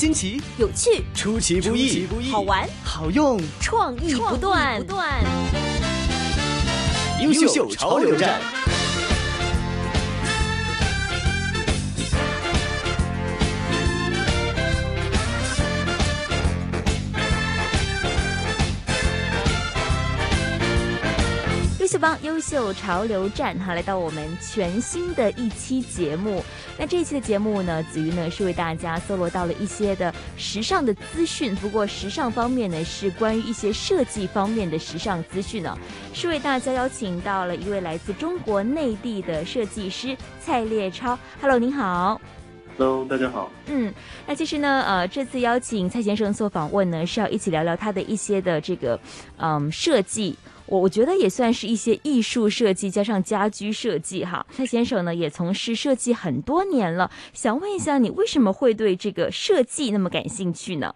新奇、有趣、出其不意、好玩、好用、创意不断、不断。优秀潮流站。帮优秀潮流站哈，来到我们全新的一期节目。那这一期的节目呢，子瑜呢是为大家搜罗到了一些的时尚的资讯。不过时尚方面呢，是关于一些设计方面的时尚资讯呢，是为大家邀请到了一位来自中国内地的设计师蔡烈超。Hello，您好。Hello，大家好。嗯，那其实呢，呃，这次邀请蔡先生做访问呢，是要一起聊聊他的一些的这个嗯设计。我我觉得也算是一些艺术设计加上家居设计哈。蔡先生呢也从事设计很多年了，想问一下你为什么会对这个设计那么感兴趣呢？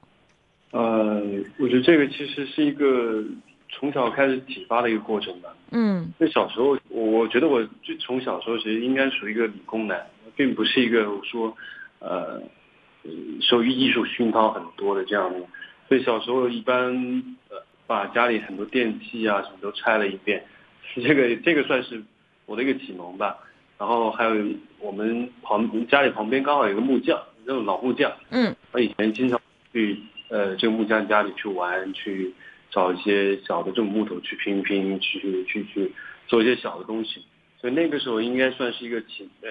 呃，我觉得这个其实是一个从小开始启发的一个过程吧。嗯那小时候，我我觉得我就从小时候其实应该属于一个理工男，并不是一个我说呃嗯受艺术熏陶很多的这样的。所以小时候一般呃把家里很多电器啊什么都拆了一遍，这个这个算是我的一个启蒙吧。然后还有我们旁家里旁边刚好有一个木匠，那种老木匠，嗯我以前经常去呃这个木匠家里去玩，去找一些小的这种木头去拼一拼，去去去做一些小的东西。所以那个时候应该算是一个启呃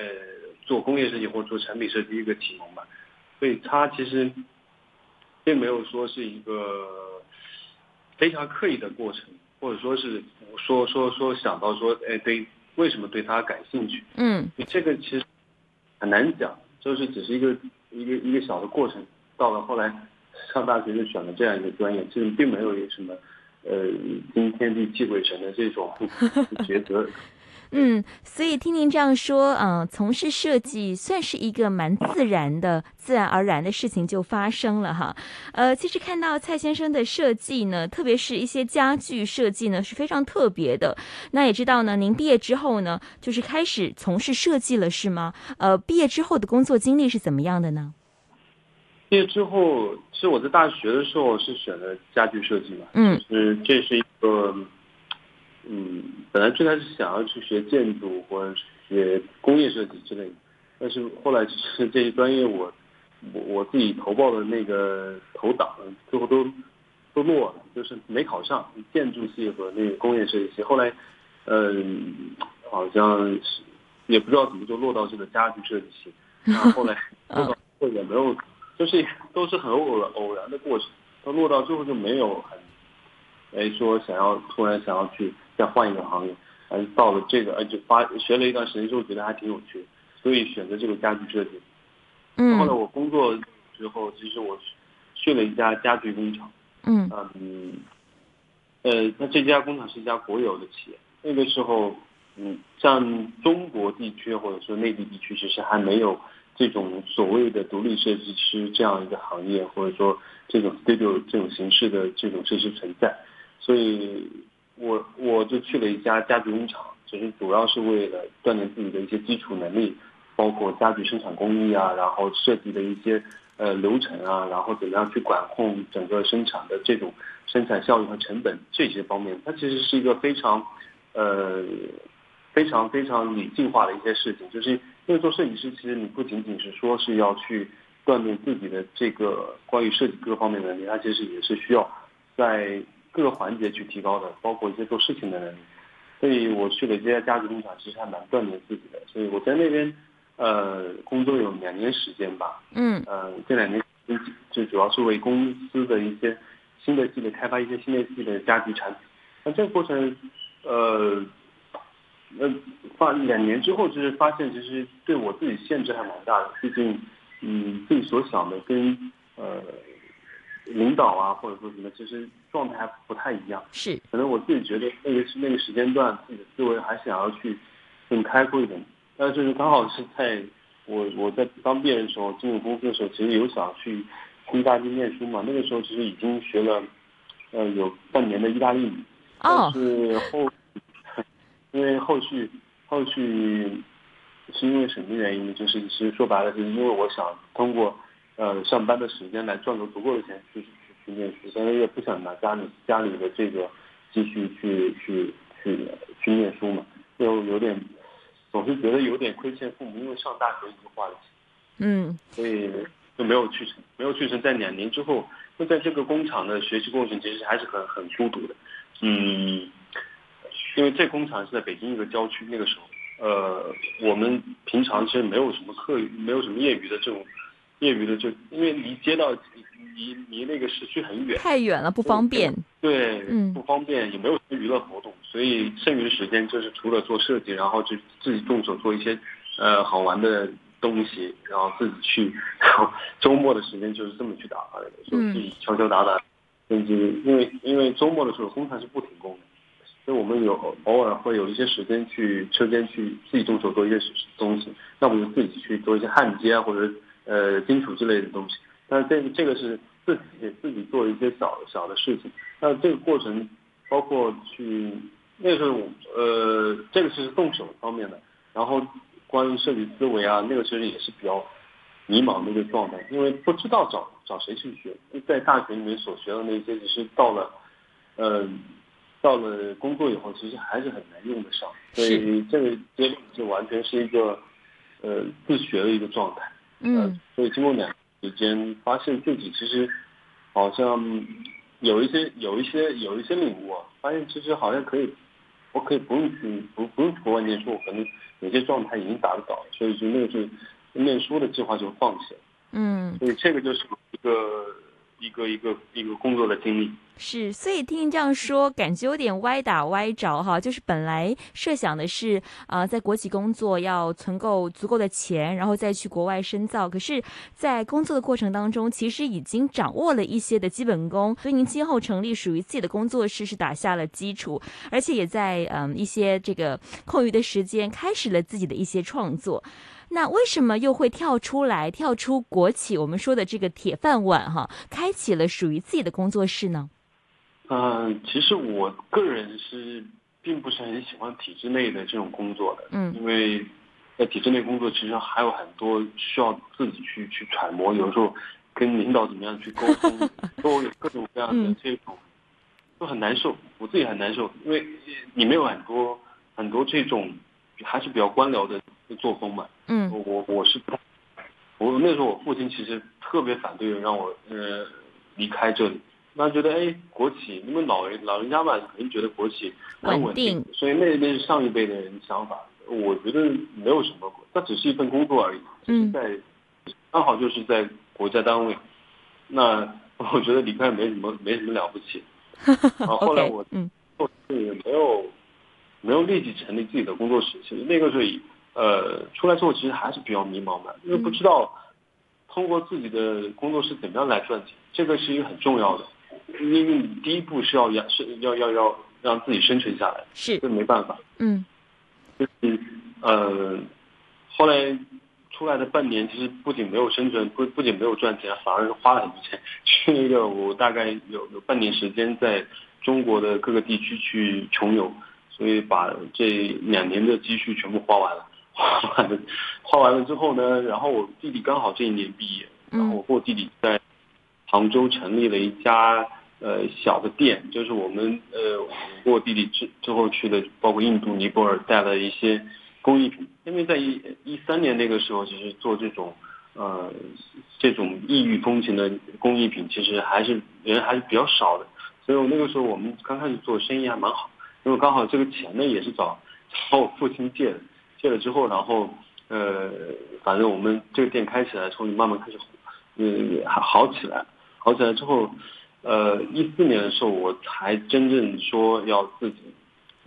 做工业设计或者做产品设计一个启蒙吧。所以它其实并没有说是一个非常刻意的过程，或者说是说说说想到说哎对为什么对他感兴趣。嗯这个其实很难讲，就是只是一个一个一个小的过程。到了后来上大学就选了这样一个专业，其实并没有什么呃惊天地泣鬼神的这种 抉择。嗯，所以听您这样说，嗯、从事设计算是一个蛮自然的、自然而然的事情就发生了哈。呃，其实看到蔡先生的设计呢，特别是一些家具设计呢，是非常特别的。那也知道呢，您毕业之后呢，就是开始从事设计了，是吗？呃，毕业之后的工作经历是怎么样的呢？毕业之后，其实我在大学的时候是选的家具设计嘛，嗯就是这是一个，嗯，本来最开始想要去学建筑或者学工业设计之类的，但是后来就是 这些专业我我我自己投报的那个投档，最后都都落了，就是没考上建筑系和那个工业设计系。后来，嗯，好像是也不知道怎么就落到这个家具设计系，然后后来落到后也没有。就是都是很偶然偶然的过程，到落到最后就没有很，哎说想要突然想要去再换一个行业，而到了这个，而且发学了一段时间之后觉得还挺有趣的，所以选择这个家具设计。嗯。后来我工作之后，其实我去了一家家具工厂，嗯。嗯，呃，那这家工厂是一家国有的企业，那个时候，嗯，像中国地区或者说内地地区，其实还没有这种所谓的独立设计师这样一个行业，或者说这种 studio 这种形式的这种设施存在，所以我我就去了一家家具工厂，其实主要是为了锻炼自己的一些基础能力，包括家具生产工艺啊，然后设计的一些呃流程啊，然后怎么样去管控整个生产的这种生产效率和成本这些方面，它其实是一个非常呃非常非常理性化的一些事情。就是因为做设计师，其实你不仅仅是说是要去锻炼自己的这个关于设计各方面的能力，它其实也是需要在各个环节去提高的，包括一些做事情的能力。所以我去了这家家具工厂，其实还蛮锻炼自己的。所以我在那边呃工作有两年时间吧，嗯呃，这两年就主要是为公司的一些新的系列开发一些新的系列家居产品。那这个过程，呃，那发两年之后，就是发现其实对我自己限制还蛮大的。毕竟，嗯，自己所想的跟呃领导啊或者说什么，其实状态还不太一样。是可能我自己觉得那个是那个时间段，自己的思维还想要去更开阔一点。但是刚好是在我我在刚毕业的时候进入公司的时候，其实有想去去意大利念书嘛。那个时候其实已经学了呃有半年的意大利语，哦但是后 因为后续后续是因为什么原因？就是其实说白了，就是因为我想通过呃上班的时间来赚够足够的钱去去去念书，但是也不想拿家里家里的这个积蓄去去去去念书嘛，就有点总是觉得有点亏欠父母，因为上大学已经花了。钱，嗯，所以就没有去成，没有去成。在两年之后，就在这个工厂的学习过程其实还是很很孤独的，嗯，因为这工厂是在北京一个郊区，那个时候，呃，我们平常其实没有什么课余，没有什么业余的这种业余的就，因为离街道离离那个市区很远，太远了，不方便。对，嗯。不方便，也没有什么娱乐活动，所以剩余的时间就是除了做设计，然后就自己动手做一些呃好玩的东西，然后自己去，然后周末的时间就是这么去打发的，就自己敲敲打打，甚至因为因为周末的时候工厂是不停工的，所以我们有偶尔会有一些时间去车间去自己动手做一些东西，那我们就自己去做一些焊接啊或者呃金属之类的东西，但是这这个是自己自己做一些小小的事情。那这个过程包括去那个时候，呃，这个是动手方面的。然后关于设计思维啊，那个其实也是比较迷茫的一个状态，因为不知道找找谁去学。在大学里面所学的那些，其实到了，呃，到了工作以后，其实还是很难用得上。所以这个阶段就完全是一个呃自学的一个状态。嗯，所以经过两年时间，发现自己其实好像。有一些有一些有一些领悟啊，发现其实好像可以，我可以不用去不不用去国外念书，可能有些状态已经达得到，所以就那个是念书的计划就放弃了。嗯，所以这个就是一个一个一个一个工作的经历。是，所以听您这样说，感觉有点歪打歪着哈。就是本来设想的是啊，在国企工作要存够足够的钱，然后再去国外深造。可是，在工作的过程当中，其实已经掌握了一些的基本功，所以您今后成立属于自己的工作室是打下了基础，而且也在嗯一些这个空余的时间开始了自己的一些创作。那为什么又会跳出来，跳出国企我们说的这个铁饭碗哈，开启了属于自己的工作室呢？嗯，其实我个人是并不是很喜欢体制内的这种工作的，嗯，因为在体制内工作，其实还有很多需要自己去去揣摩，有时候跟领导怎么样去沟通，都有各种各样的这种，都很难受，我自己很难受，因为你没有很多很多这种还是比较官僚的作风嘛，嗯，我我我是不太，我那时候我父亲其实特别反对让我呃离开这里。那觉得哎，国企，因为老人老人家嘛，肯定觉得国企很稳定，所以那那是上一辈的人想法。我觉得没有什么，那只是一份工作而已，只是在刚好就是在国家单位。那 我觉得离开没什么没什么了不起。然后后来我嗯，也没有没有立即成立自己的工作室。其实那个时候呃出来之后，其实还是比较迷茫的，因为不知道通过自己的工作室怎么样来赚钱，这个是一个很重要的。因为你第一步是要养是要要要让自己生存下来，是这没办法。嗯，就是呃，后来出来的半年，其实不仅没有生存，不不仅没有赚钱，反而是花了很多钱。去那个我大概有有半年时间在中国的各个地区去穷游，所以把这两年的积蓄全部花完了。花完了，花完了之后呢，然后我弟弟刚好这一年毕业，然后我和我弟弟在。杭州成立了一家呃小的店，就是我们呃我弟弟之之后去的，包括印度、尼泊尔带了一些工艺品。因为在一一三年那个时候，其实做这种呃这种异域风情的工艺品，其实还是人还是比较少的。所以我那个时候我们刚开始做生意还蛮好，因为刚好这个钱呢也是找找我父亲借的，借了之后，然后呃反正我们这个店开起来之后，慢慢开始嗯好好起来。好起来之后，呃，一四年的时候我才真正说要自己，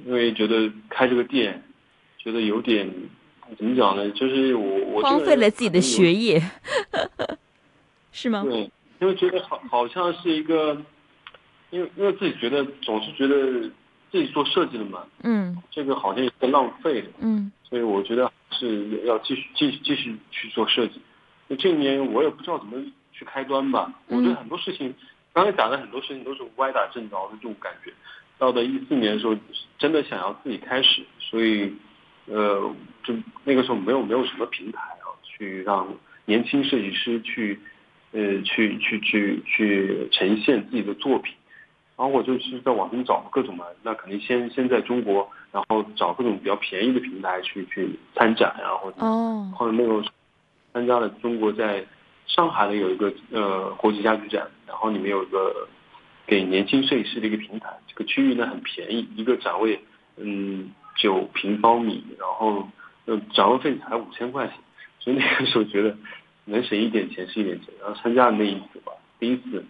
因为觉得开这个店，觉得有点怎么讲呢？就是我我荒废了自己的学业，是吗？对，因为觉得好好像是一个，因为因为自己觉得总是觉得自己做设计的嘛，嗯，这个好像也是浪费的，嗯，所以我觉得是要继续继续继续去做设计。那这一年我也不知道怎么。去开端吧，我觉得很多事情，刚才讲的很多事情都是歪打正着的这种感觉。到了一四年的时候，真的想要自己开始，所以，呃，就那个时候没有没有什么平台啊，去让年轻设计师去呃去去去去呈现自己的作品。然后我就是在网上找各种嘛，那肯定先先在中国，然后找各种比较便宜的平台去去参展啊，或者哦，后面那种参加了中国在上海的有一个呃国际家具展，然后里面有一个给年轻设计师的一个平台，这个区域呢很便宜，一个展位嗯九平方米，然后呃展位费才五千块钱，所以那个时候觉得能省一点钱是一点钱，然后参加了那一次吧，第一次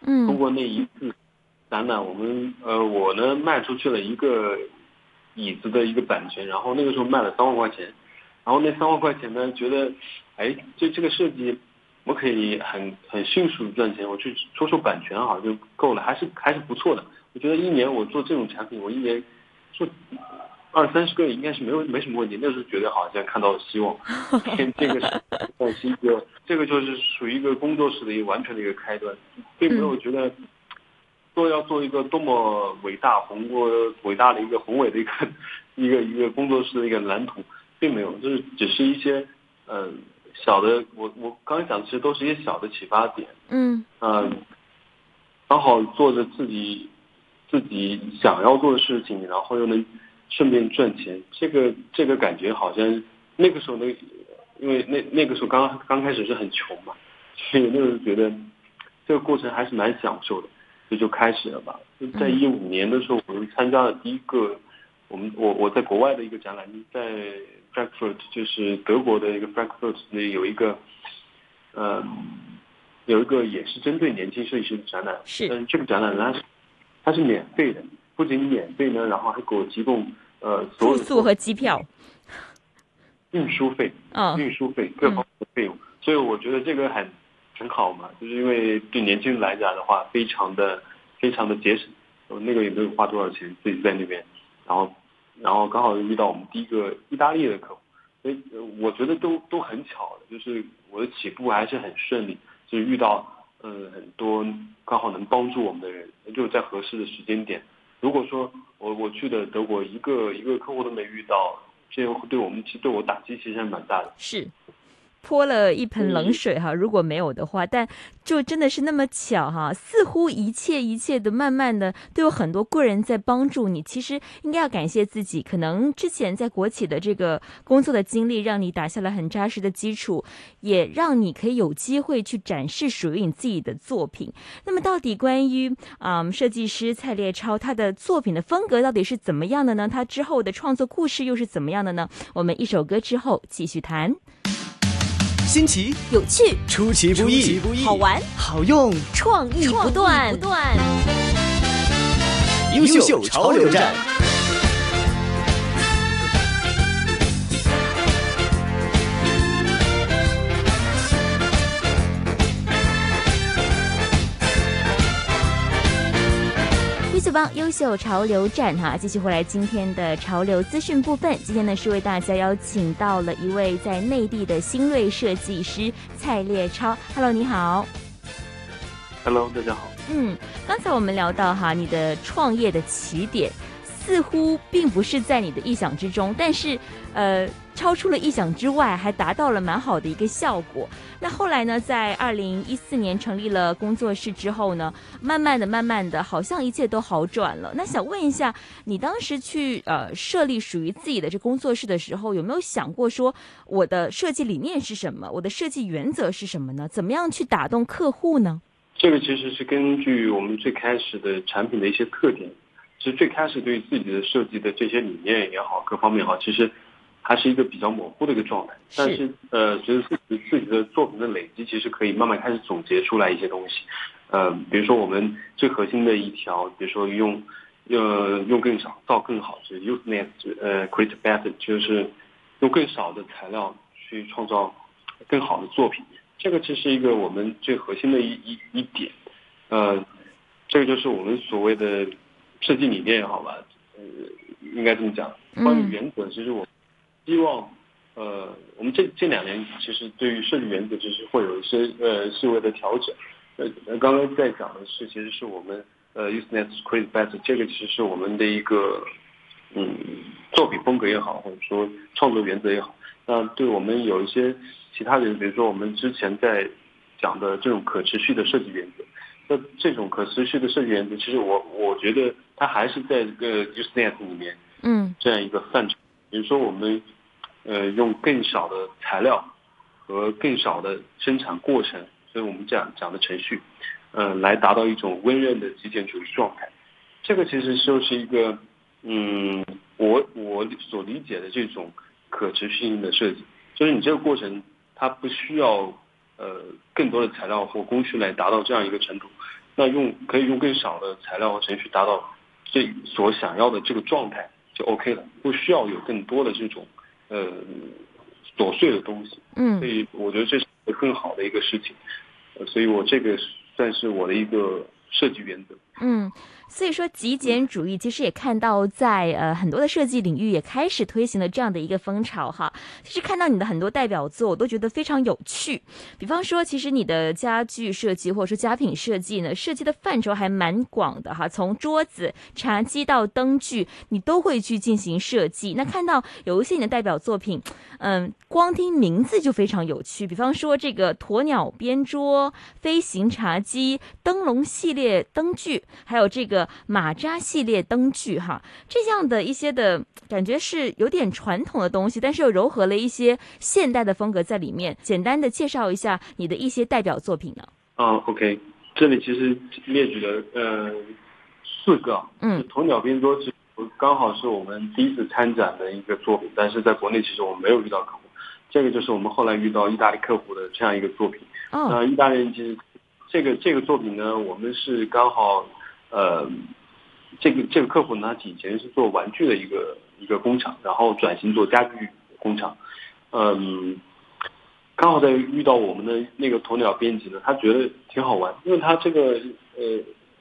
嗯，通过那一次展览，我们呃我呢卖出去了一个椅子的一个版权，然后那个时候卖了三万块钱，然后那三万块钱呢，觉得哎这这个设计我可以很很迅速赚钱，我去出售版权好就够了，还是还是不错的。我觉得一年我做这种产品，我一年做二三十个应该是没有没什么问题。那时候觉得好像看到了希望，这个是呃是一个这个就是属于一个工作室的一个完全的一个开端，并没有觉得说要做一个多么伟大宏过伟大的一个宏伟的一个一个一个工作室的一个蓝图，并没有，就是只是一些嗯、小的，我我刚才讲的其实都是一些小的启发点，嗯嗯，刚好做着自己自己想要做的事情，然后又能顺便赚钱，这个这个感觉好像那个时候那因为那那个时候刚刚开始是很穷嘛，所以那个时候觉得这个过程还是蛮享受的，所以就开始了吧。就在一五年的时候，我们参加了第一个我们我我在国外的一个展览，在 Frankfurt，就是德国的一个 Frankfurt 那有一个呃有一个也是针对年轻设计师的展览，是。但是这个展览呢它是它是免费的，不仅免费呢，然后还给我提供呃所有的住宿和机票，运输费，嗯运输费各方面的费用，所以我觉得这个很很好嘛，就是因为对年轻人来讲的话，非常的非常的节省，我那个也没有花多少钱，自己在那边，然后然后刚好又遇到我们第一个意大利的客户，所以我觉得都都很巧的，就是我的起步还是很顺利，就是遇到呃很多刚好能帮助我们的人，就在合适的时间点。如果说我我去的德国一个一个客户都没遇到，这对我们其实对我打击其实还蛮大的。是。泼了一盆冷水哈，如果没有的话，但就真的是那么巧哈，似乎一切一切的慢慢的都有很多贵人在帮助你。其实应该要感谢自己，可能之前在国企的这个工作的经历，让你打下了很扎实的基础，也让你可以有机会去展示属于你自己的作品。那么，到底关于嗯设计师蔡烈超他的作品的风格到底是怎么样的呢？他之后的创作故事又是怎么样的呢？我们一首歌之后继续谈。新奇、有趣、出其不意、好玩、好用，创意不断，不断。优秀潮流站。帮优秀潮流站哈，继续回来今天的潮流资讯部分。今天呢是为大家邀请到了一位在内地的新锐设计师蔡烈超。Hello，你好。Hello，大家好。嗯，刚才我们聊到哈，你的创业的起点似乎并不是在你的意想之中，但是呃，超出了意想之外，还达到了蛮好的一个效果。那后来呢，在二零一四年成立了工作室之后呢，慢慢的、慢慢的，好像一切都好转了。那想问一下，你当时去呃设立属于自己的这工作室的时候，有没有想过说我的设计理念是什么？我的设计原则是什么呢？怎么样去打动客户呢？这个其实是根据我们最开始的产品的一些特点，其实最开始对于自己的设计的这些理念也好，各方面也好，其实还是一个比较模糊的一个状态。但是呃，随着自己自己的作品的累积，其实可以慢慢开始总结出来一些东西。呃，比如说我们最核心的一条，比如说用呃用更少造更好，就是 use less 呃 create better，就是用更少的材料去创造更好的作品。这个其实一个我们最核心的一一一点，呃，这个就是我们所谓的设计理念，好吧？呃，应该这么讲。关于原则，其实我希望，呃，我们这这两年其实对于设计原则，其实会有一些呃细微的调整。呃，刚刚在讲的是，其实是我们呃 use net create better，这个其实是我们的一个嗯作品风格也好，或者说创作原则也好。那对我们有一些其他的，比如说我们之前在讲的这种可持续的设计原则。那这种可持续的设计原则，其实我我觉得它还是在这个 Usenet 里面，嗯，这样一个范畴。比如说我们，呃，用更少的材料和更少的生产过程，所以我们讲讲的程序，呃，来达到一种温润的极简主义状态。这个其实就是一个，嗯，我我所理解的这种可持续性的设计，就是你这个过程它不需要。呃，更多的材料或工序来达到这样一个程度，那用可以用更少的材料和程序达到这所想要的这个状态就 OK 了，不需要有更多的这种呃琐碎的东西。嗯，所以我觉得这是更好的一个事情，所以我这个算是我的一个设计原则。嗯。所以说，极简主义其实也看到在呃很多的设计领域也开始推行了这样的一个风潮哈。其实看到你的很多代表作，我都觉得非常有趣。比方说，其实你的家具设计或者说家品设计呢，设计的范畴还蛮广的哈。从桌子、茶几到灯具，你都会去进行设计。那看到有一些你的代表作品，嗯，光听名字就非常有趣。比方说这个鸵鸟边桌、飞行茶几、灯笼系列灯具，还有这个。马扎系列灯具，哈，这样的一些的感觉是有点传统的东西，但是又糅合了一些现代的风格在里面。简单的介绍一下你的一些代表作品呢？啊，OK，这里其实列举了呃四个，嗯，鸵鸟边桌是刚好是我们第一次参展的一个作品，但是在国内其实我们没有遇到客户，这个就是我们后来遇到意大利客户的这样一个作品。哦，意大利人其实这个这个作品呢，我们是刚好。呃，这个这个客户呢，以前是做玩具的一个一个工厂，然后转型做家具工厂。嗯，刚好在遇到我们的那个鸵鸟编辑呢，他觉得挺好玩，因为他这个呃，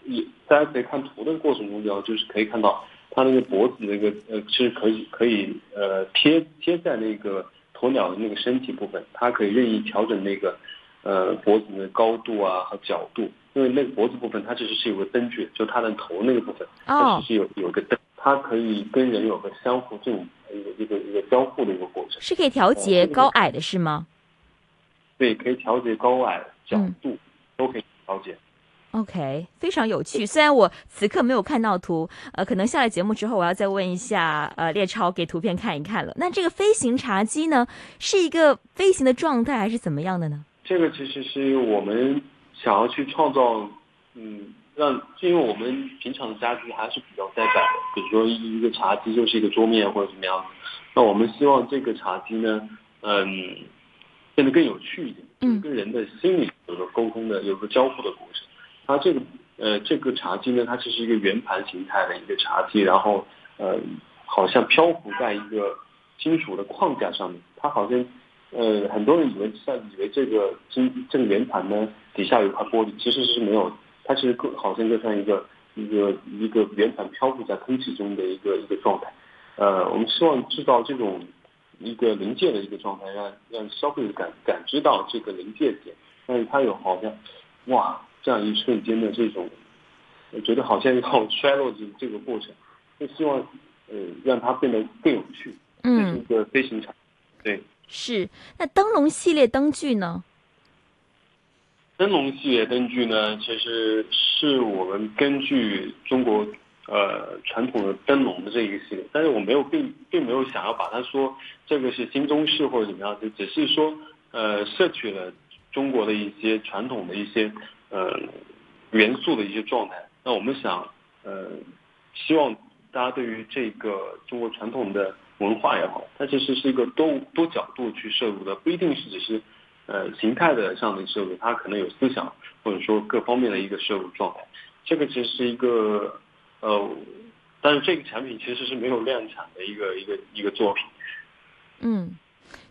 也大家可以看图的过程中，要就是可以看到他那个脖子那个呃，是可以可以呃贴贴在那个鸵鸟的那个身体部分，它可以任意调整那个呃脖子的高度啊和角度。因为那个脖子部分，它其实是有个灯具，就它的头那个部分，它其实有有个灯，它可以跟人有个相互这种一个一个一个交互的一个过程，是可以调节高矮的是吗？对，可以调节高矮角度，都可以调节。OK，非常有趣。虽然我此刻没有看到图，呃，可能下了节目之后，我要再问一下呃列超给图片看一看了。那这个飞行茶几呢，是一个飞行的状态还是怎么样的呢？这个其实是我们。想要去创造，嗯，让，因为我们平常的家居还是比较呆板的，比如说一个茶几就是一个桌面或者怎么样那我们希望这个茶几呢，嗯，变得更有趣一点，嗯，跟人的心理有个沟通的，有个交互的过程。它这个，呃，这个茶几呢，它其实一个圆盘形态的一个茶几，然后，呃，好像漂浮在一个金属的框架上面，它好像。呃，很多人以为像以为这个金这个圆盘呢底下有一块玻璃，其实是没有，它其实更好像就像一个一个一个圆盘漂浮在空气中的一个一个状态。呃，我们希望制造这种一个临界的一个状态，让让消费者感感知到这个临界点，但是它有好像哇这样一瞬间的这种，我觉得好像要 衰落的这个过程，就希望呃让它变得更有趣，这是一个飞行场，对。是，那灯笼系列灯具呢？灯笼系列灯具呢，其实是我们根据中国呃传统的灯笼的这一个系列，但是我没有并并没有想要把它说这个是新中式或者怎么样，就只是说呃摄取了中国的一些传统的一些呃元素的一些状态。那我们想呃希望大家对于这个中国传统的。文化也好，它其实是一个多多角度去摄入的，不一定是只是，呃，形态的上的摄入，它可能有思想或者说各方面的一个摄入状态。这个其实是一个，呃，但是这个产品其实是没有量产的一个一个一个作品。嗯，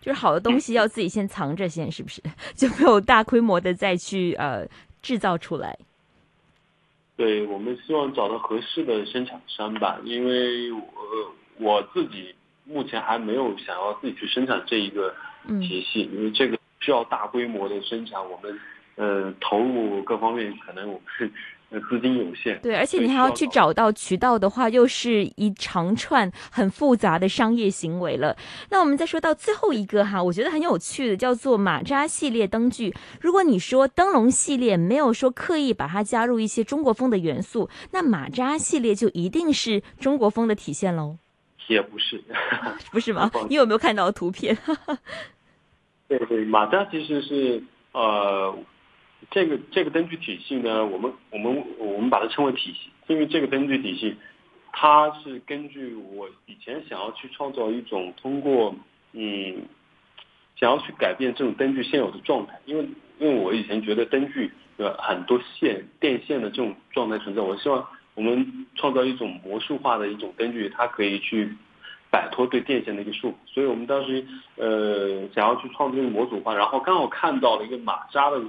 就是好的东西要自己先藏着先，是不是？就没有大规模的再去呃制造出来。对，我们希望找到合适的生产商吧，因为我我自己。目前还没有想要自己去生产这一个体系，因为这个需要大规模的生产，我们呃，投入各方面可能我们是资金有限。对，而且你还要去找到渠道的话，又是一长串很复杂的商业行为了。那我们再说到最后一个哈，我觉得很有趣的，叫做马扎系列灯具。如果你说灯笼系列没有说刻意把它加入一些中国风的元素，那马扎系列就一定是中国风的体现喽？也不是，不是吗？你有没有看到图片？对对，马达其实是呃。这个这个灯具体系呢，我们我们我们把它称为体系，因为这个灯具体系，它是根据我以前想要去创造一种通过嗯，想要去改变这种灯具现有的状态，因为因为我以前觉得灯具的很多线电线的这种状态存在，我希望我们创造一种魔术化的一种灯具，它可以去摆脱对电线的一个束缚，所以我们当时呃想要去创造一个模组化，然后刚好看到了一个马扎的。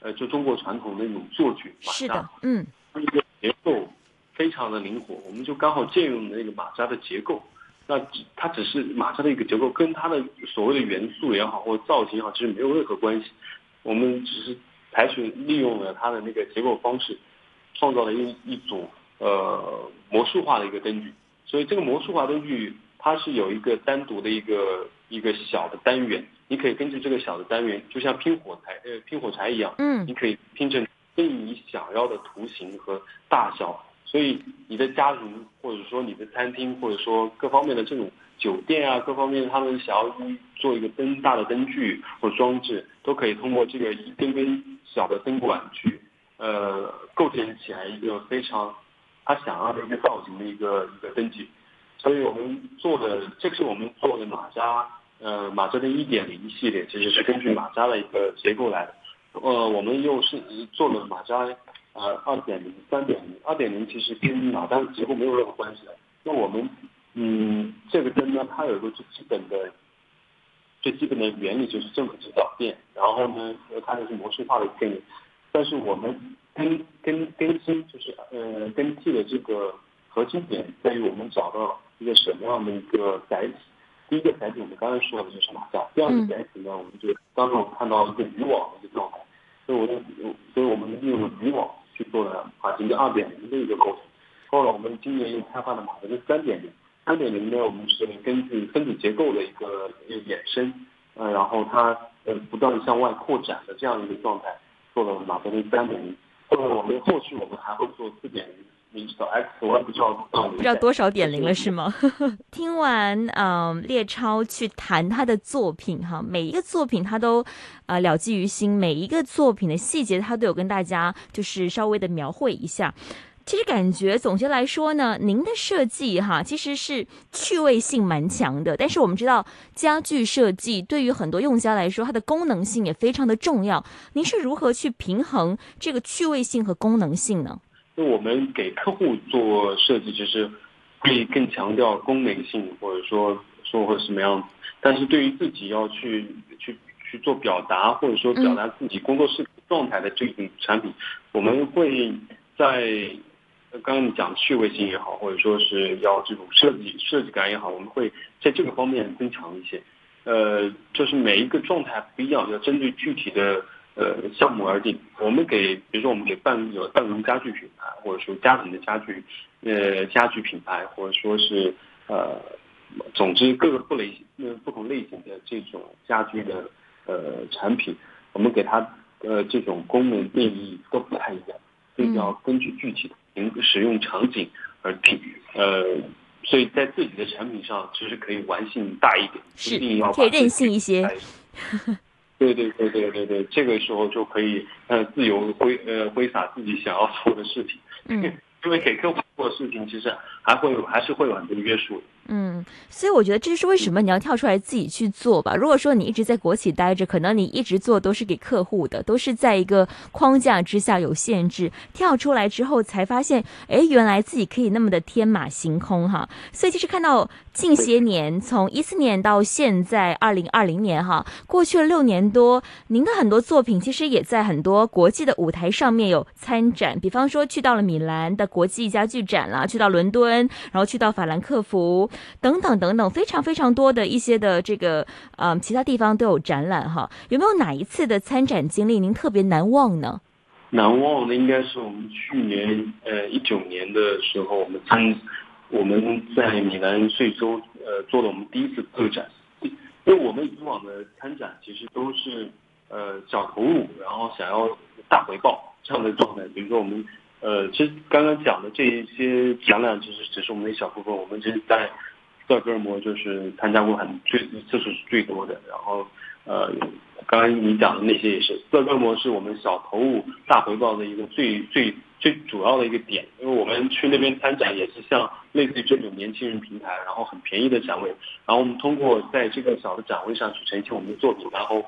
呃，就中国传统的那种做具马扎，嗯，它一个结构非常的灵活，我们就刚好借用那个马扎的结构。那它只是马扎的一个结构，跟它的所谓的元素也好，或者造型也好，其实没有任何关系。我们只是采取利用了它的那个结构方式，创造了一一组呃魔术化的一个灯具。所以这个魔术化灯具，它是有一个单独的一个一个小的单元。你可以根据这个小的单元，就像拼火柴呃拼火柴一样，嗯，你可以拼成跟你想要的图形和大小。所以你的家庭或者说你的餐厅或者说各方面的这种酒店啊，各方面他们想要做一个灯大的灯具或装置，都可以通过这个一根根小的灯管去呃构建起来一个非常他想要的一个造型的一个一个灯具。所以我们做的这是我们做的马扎。呃，马扎的一点零系列其实是根据马扎的一个结构来的。呃，我们又是做了马扎呃二点零、三点零。二点零其实跟马扎的结构没有任何关系的。那我们嗯，这个灯呢，它有一个最基本的、最基本的原理就是正负极导电。然后呢，它就是模式化的概念。但是我们更更更新就是呃更替的这个核心点在于我们找到一个什么样的一个载体。第一个载体我们刚才说的就是马甲，第二个载体呢，我们就刚刚我们看到一个渔网的一个状态，所以我们所以我们利用了渔网去做了马型的二点零的一个构成。后来我们今年又开发了马达的三点零，三点零呢，我们是根据分子结构的一个衍生，呃，然后它呃不断的向外扩展的这样一个状态，做了马达的三点零。后来我们后续我们还会做四点零。你知道 X，我也不知道不知道多少点零了是吗？听完嗯列超去谈他的作品哈，每一个作品他都呃了记于心，每一个作品的细节他都有跟大家就是稍微的描绘一下。其实感觉总结来说呢，您的设计哈其实是趣味性蛮强的，但是我们知道家具设计对于很多用家来说，它的功能性也非常的重要。您是如何去平衡这个趣味性和功能性呢？就我们给客户做设计，就是会更强调功能性，或者说说或者什么样子。但是对于自己要去去去做表达，或者说表达自己工作室状态的这种产品，我们会在刚刚你讲趣味性也好，或者说是要这种设计设计感也好，我们会在这个方面增强一些。呃，就是每一个状态不一样，要针对具体的。呃，项目而定。我们给，比如说我们给办有办公家具品牌，或者说家庭的家具，呃，家具品牌，或者说是呃，总之各个不类呃不同类型的这种家居的呃产品，我们给它呃这种功能定义都不太一样，所以要根据具体的使使用场景而定。呃，所以在自己的产品上其实可以玩性大一点，一定要可以任性一些。对对对对对对，这个时候就可以呃自由挥呃挥洒自己想要做的事情，嗯，因为给客户做事情其实还会有还是会有很多约束的。嗯，所以我觉得这就是为什么你要跳出来自己去做吧。如果说你一直在国企待着，可能你一直做都是给客户的，都是在一个框架之下有限制。跳出来之后才发现，哎，原来自己可以那么的天马行空哈。所以其实看到近些年，从一四年到现在二零二零年哈，过去了六年多，您的很多作品其实也在很多国际的舞台上面有参展，比方说去到了米兰的国际家具展啦，去到伦敦，然后去到法兰克福。等等等等，非常非常多的一些的这个呃其他地方都有展览哈。有没有哪一次的参展经历您特别难忘呢？难忘的应该是我们去年呃一九年的时候，我们参我们在米兰税收呃做了我们第一次特展，因为我们以往的参展其实都是呃小投入，然后想要大回报这样的状态。比如说我们呃其实刚刚讲的这一些展览，其实只是我们一小部分。我们其实在斯德哥尔摩就是参加过很最次数是最多的，然后呃。刚刚你讲的那些也是，斯德哥尔摩是我们小投入大回报的一个最最最主要的一个点，因为我们去那边参展也是像类似于这种年轻人平台，然后很便宜的展位，然后我们通过在这个小的展位上去呈现我们的作品，然后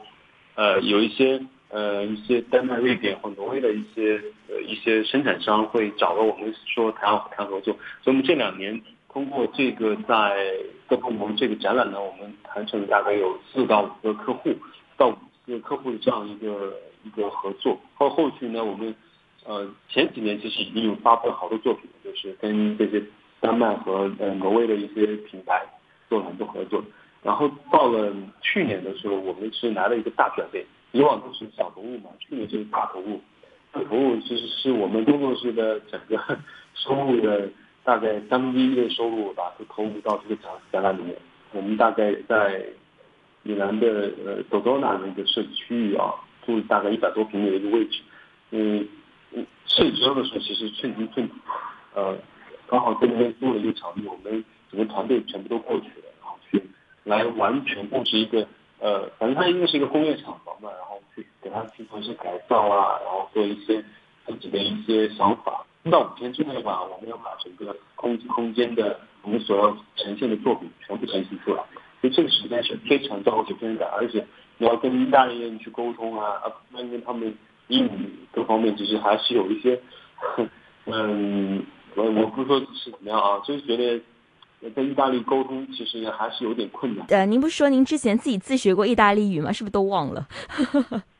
呃有一些呃一些丹麦、瑞典或挪威的一些呃一些生产商会找到我们说谈谈合作，所以我们这两年通过这个在斯德哥尔摩这个展览呢，我们谈成了大概有四到五个客户到五。个客户的这样一个一个合作，后后续呢，我们呃前几年其实已经有发布了好多作品，就是跟这些丹麦和呃挪威的一些品牌做了很多合作。然后到了去年的时候，我们是来了一个大转变，以往都是小投入嘛，去年就是大投入。大投入其实是我们工作室的整个收入的大概三分之一的收入吧，都投入到这个展展览里面。我们大概在。米兰的呃多多纳的一个设计区域啊，住大概一百多平米的一个位置，嗯嗯，设计周的时候其实寸金寸土，呃，刚好在那边租了一个场地，我们整个团队全部都过去了，然后去来完全布置一个呃，反正它应该是一个工业厂房嘛，给它去做一些改造啊，然后做一些自己的一些想法。到五天之内吧，我们要把整个空空间的我们所要呈现的作品全部呈现出来。所以这个时间是非常着急、非常赶，而且你要跟意大利人去沟通啊，啊，跟他们英语各方面，其实还是有一些，嗯，我我不说是怎么样啊，就是觉得跟意大利沟通其实还是有点困难。呃，您不是说您之前自己自学过意大利语吗？是不是都忘了？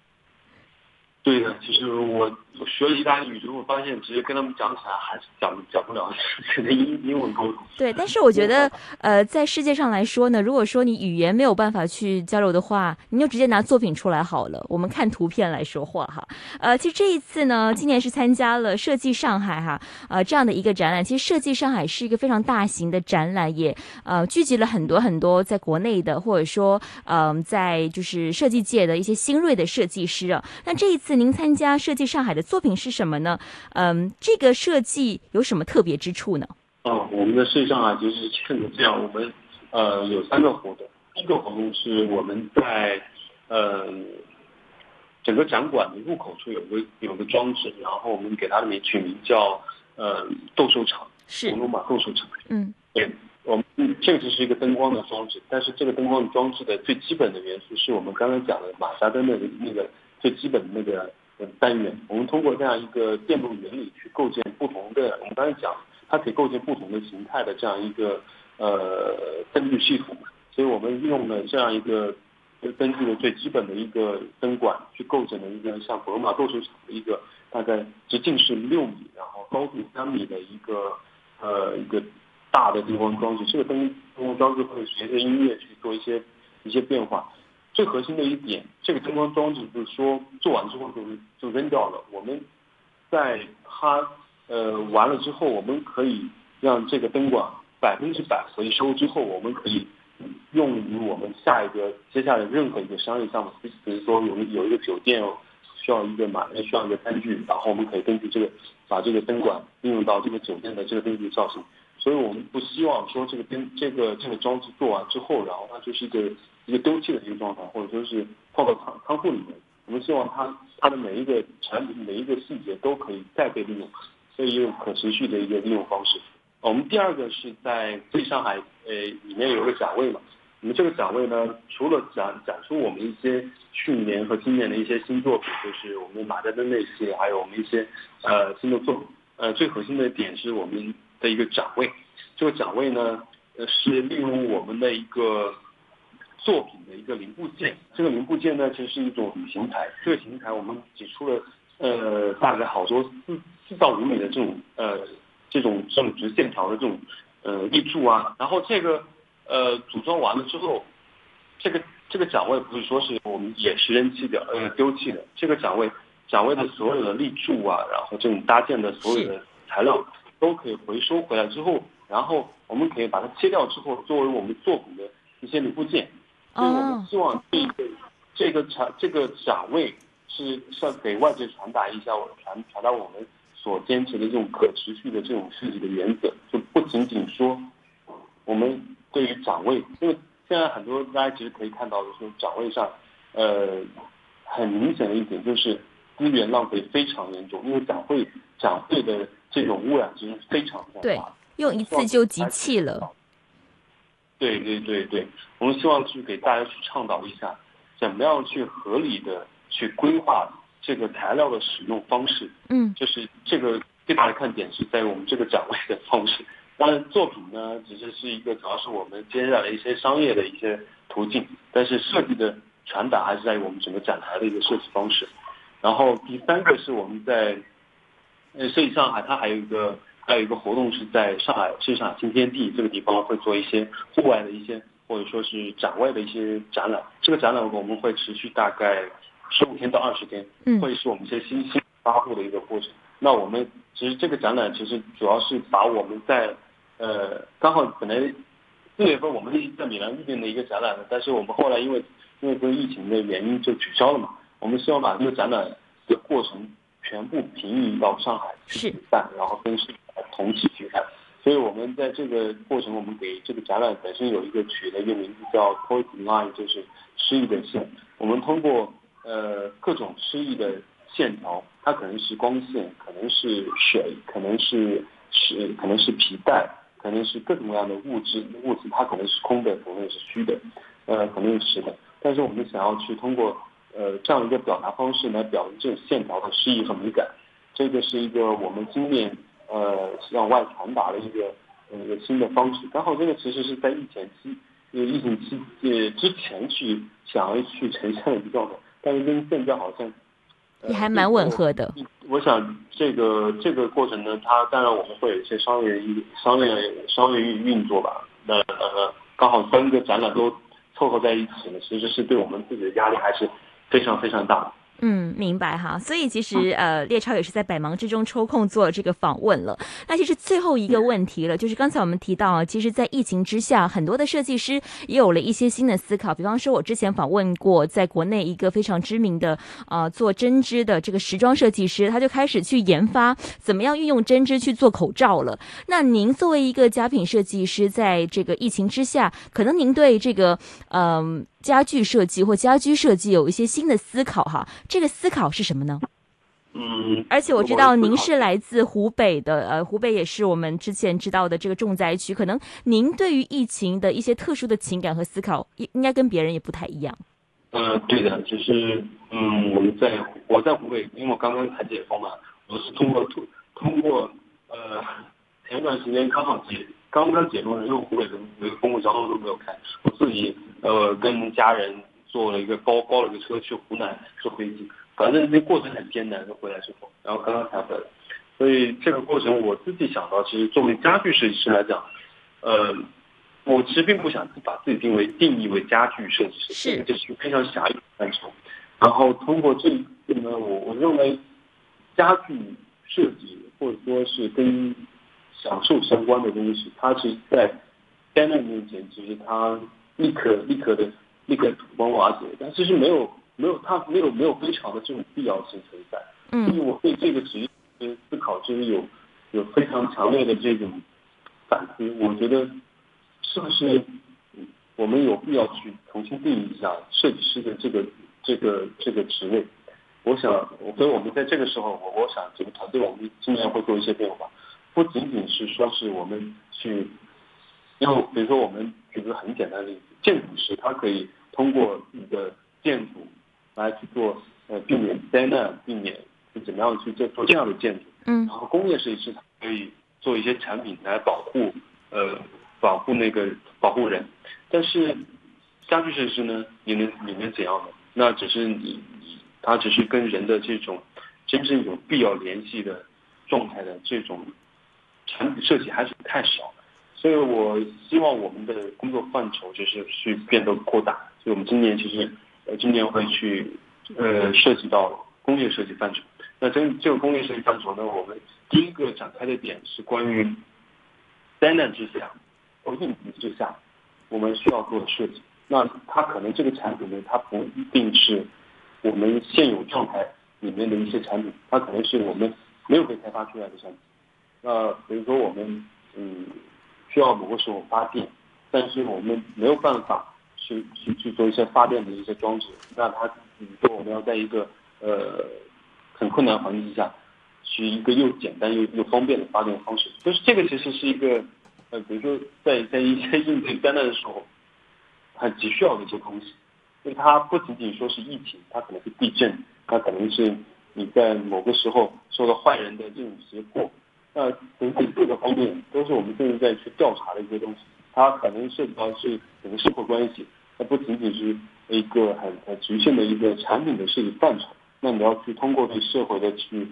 对的，其实我学了意大利语之后，发现直接跟他们讲起来还是讲讲不了，只能英英文沟通。对，但是我觉得，呃，在世界上来说呢，如果说你语言没有办法去交流的话，你就直接拿作品出来好了，我们看图片来说话哈。呃，其实这一次呢，今年是参加了设计上海哈，呃，这样的一个展览。其实设计上海是一个非常大型的展览，也呃聚集了很多很多在国内的，或者说嗯，在就是设计界的一些新锐的设计师啊。那这一次。您参加设计上海的作品是什么呢？嗯，这个设计有什么特别之处呢？哦，我们的设计上海其实是这样，我们呃有三个活动。第一个活动是我们在呃整个展馆的入口处有个有个装置，然后我们给它名取名叫呃斗兽场，是红龙马斗兽场。嗯，对，我们这个只是一个灯光的装置，但是这个灯光的装置的最基本的元素是我们刚才讲的马扎灯的那个。最基本的那个单元，我们通过这样一个电路原理去构建不同的，我们刚才讲，它可以构建不同的形态的这样一个呃灯具系统，所以我们用了这样一个灯具的最基本的一个灯管去构建了一个像宝马斗兽场的一个大概直径是六米，然后高度三米的一个呃一个大的灯光装置，这个灯灯光装置会随着音乐去做一些一些变化。最核心的一点，这个灯光装置就是说做完之后就就扔掉了。我们在它呃完了之后，我们可以让这个灯管百分之百回收之后，我们可以用于我们下一个接下来任何一个商业项目。比如说有有一个酒店需要一个马需要一个餐具，然后我们可以根据这个把这个灯管应用到这个酒店的这个灯具造型。所以我们不希望说这个灯这个这个装置做完之后，然后它就是一个。一个丢弃的一个状态，或者说是放到仓仓库里面。我们希望它它的每一个产品每一个细节都可以再被利用，所以用可持续的一个利用方式。我们第二个是在最上海呃里面有个展位嘛，我们这个展位呢，除了展展出我们一些去年和今年的一些新作品，就是我们马家灯那些，还有我们一些呃新的作品。呃，最核心的点是我们的一个展位。这个展位呢，呃是利用我们的一个。作品的一个零部件，这个零部件呢，其实是一种旅行台。这个行台我们挤出了呃大概好多四四到五米的这种呃这种这种直线条的这种呃立柱啊，然后这个呃组装完了之后，这个这个展位不是说是我们也是扔弃掉呃丢弃的，这个展位展位的所有的立柱啊，然后这种搭建的所有的材料都可以回收回来之后，然后我们可以把它切掉之后，作为我们作品的一些零部件。所以我们希望这个这个展这个展位是是给外界传达一下，传传达我们所坚持的这种可持续的这种设计的原则，就不仅仅说我们对于展位，因为现在很多大家其实可以看到的是展位上，呃，很明显的一点就是资源浪费非常严重，因为展会展会的这种污染其实非常非常大，用一次就集气了。对对对对，我们希望去给大家去倡导一下，怎么样去合理的去规划这个材料的使用方式。嗯，就是这个最大的看点是在于我们这个展位的方式。当然，作品呢只是是一个，主要是我们接下来一些商业的一些途径，但是设计的传达还是在于我们整个展台的一个设计方式。然后第三个是我们在呃设计上海，它还有一个。还有一个活动是在上海上海新天地这个地方会做一些户外的一些或者说是展外的一些展览。这个展览我们会持续大概十五天到二十天，会是我们一些新新发布的一个过程。那我们其实这个展览其实主要是把我们在呃刚好本来四月份我们在米兰预定的一个展览，但是我们后来因为因为这个疫情的原因就取消了嘛。我们希望把这个展览的过程全部平移到上海去办，然后跟市。同期去看，所以我们在这个过程，我们给这个展览本身有一个取的一个名字叫 “Toy Line”，就是诗意的线。我们通过呃各种诗意的线条，它可能是光线，可能是水，可能是是可能是皮带，可能是各种各样的物质物质，它可能是空的，可能是虚的，呃，可能是实的。但是我们想要去通过呃这样一个表达方式来表现这种线条的诗意和美感，这个是一个我们今年。呃，向外传达的一个一个新的方式。刚好这个其实是在疫情期，呃，疫情期呃之前去想要去呈现的一个状态，但是跟现在好像也还蛮吻合的。我想这个这个过程呢，它当然我们会有一些商业商业商业运运作吧。那呃，刚好三个展览都凑合在一起呢，其实是对我们自己的压力还是非常非常大的。嗯，明白哈。所以其实呃，列超也是在百忙之中抽空做这个访问了。那其实最后一个问题了，就是刚才我们提到，其实，在疫情之下，很多的设计师也有了一些新的思考。比方说，我之前访问过在国内一个非常知名的呃做针织的这个时装设计师，他就开始去研发怎么样运用针织去做口罩了。那您作为一个家品设计师，在这个疫情之下，可能您对这个嗯。家具设计或家居设计有一些新的思考哈，这个思考是什么呢？嗯，而且我知道您是来自湖北的，呃，湖北也是我们之前知道的这个重灾区，可能您对于疫情的一些特殊的情感和思考，应应该跟别人也不太一样。呃，对的，就是嗯，我们在我在湖北，因为我刚刚才解封嘛，我是通过通通过呃前一段时间刚好解。刚刚解封，因为湖北的那个公共交通都没有开，我自己呃跟家人坐了一个包包了个车去湖南坐飞机，反正那过程很艰难，就回来之后，然后刚刚才回来，所以这个过程我自己想到，其实作为家具设计师来讲，呃，我其实并不想把自己定为定义为家具设计师，是这是非常狭义的范畴。然后通过这一次呢，我我认为家具设计或者说是跟享受相关的东西，它其实，在灾难面前，其实它立刻立刻的立刻土崩瓦解，但其实没有没有它没有没有非常的这种必要性存在。嗯，所以我对这个职业思考，就是有有非常强烈的这种反思。我觉得是不是我们有必要去重新定义一下设计师的这个这个这个职位？我想，所以我们在这个时候，我我想整个团队我们今年会做一些变化。不仅仅是说是我们去，因为比如说我们举个很简单的例子，建筑师他可以通过一个建筑来去做呃避免灾难，避免是怎么样去做做这样的建筑。嗯。然后工业设计师他可以做一些产品来保护呃保护那个保护人，但是家具设计师呢，你能你能怎样呢？那只是你你他只是跟人的这种真正有必要联系的状态的这种。产品设计还是太少，所以我希望我们的工作范畴就是去变得扩大。所以我们今年其实呃今年会去呃涉及到工业设计范畴。那这这个工业设计范畴呢，我们第一个展开的点是关于灾难之下或应急之下，我们需要做的设计。那它可能这个产品呢，它不一定是我们现有状态里面的一些产品，它可能是我们没有被开发出来的产品。呃比如说我们嗯需要某个时候发电，但是我们没有办法去去去做一些发电的一些装置。那它比如说我们要在一个呃很困难环境下，去一个又简单又又方便的发电方式，就是这个其实是一个呃比如说在在一些应对灾难的时候。很急需要的一些东西，因为它不仅仅说是疫情，它可能是地震，它可能是你在某个时候受到坏人的这种胁迫，那整体各个方面都是我们正在去调查的一些东西。它可能涉及到是整个社会关系，它不仅仅是一个很很局限的一个产品的设计范畴。那你要去通过对社会的去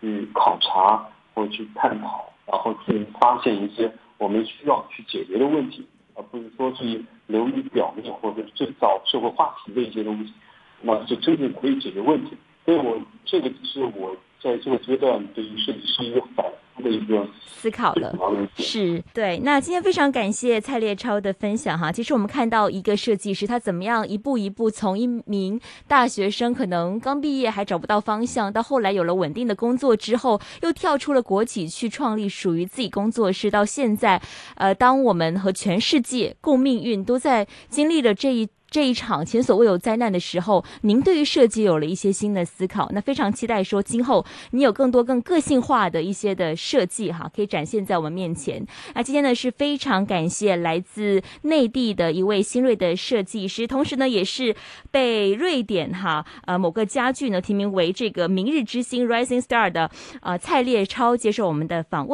去考察或去探讨，然后去发现一些我们需要去解决的问题。而不是说是流于表面或者制造社会话题的一些东西，那么是真正可以解决问题。所以我这个是我在这个阶段对于设计师一个反。的一个思考了，是对。那今天非常感谢蔡烈超的分享哈。其实我们看到一个设计师他怎么样一步一步从一名大学生，可能刚毕业还找不到方向，到后来有了稳定的工作之后，又跳出了国企去创立属于自己工作室，到现在，呃，当我们和全世界共命运都在经历了这一。这一场前所未有灾难的时候，您对于设计有了一些新的思考，那非常期待说今后你有更多更个性化的一些的设计哈，可以展现在我们面前。那今天呢是非常感谢来自内地的一位新锐的设计师，同时呢也是被瑞典哈呃某个家具呢提名为这个明日之星 Rising Star 的呃蔡烈超接受我们的访问。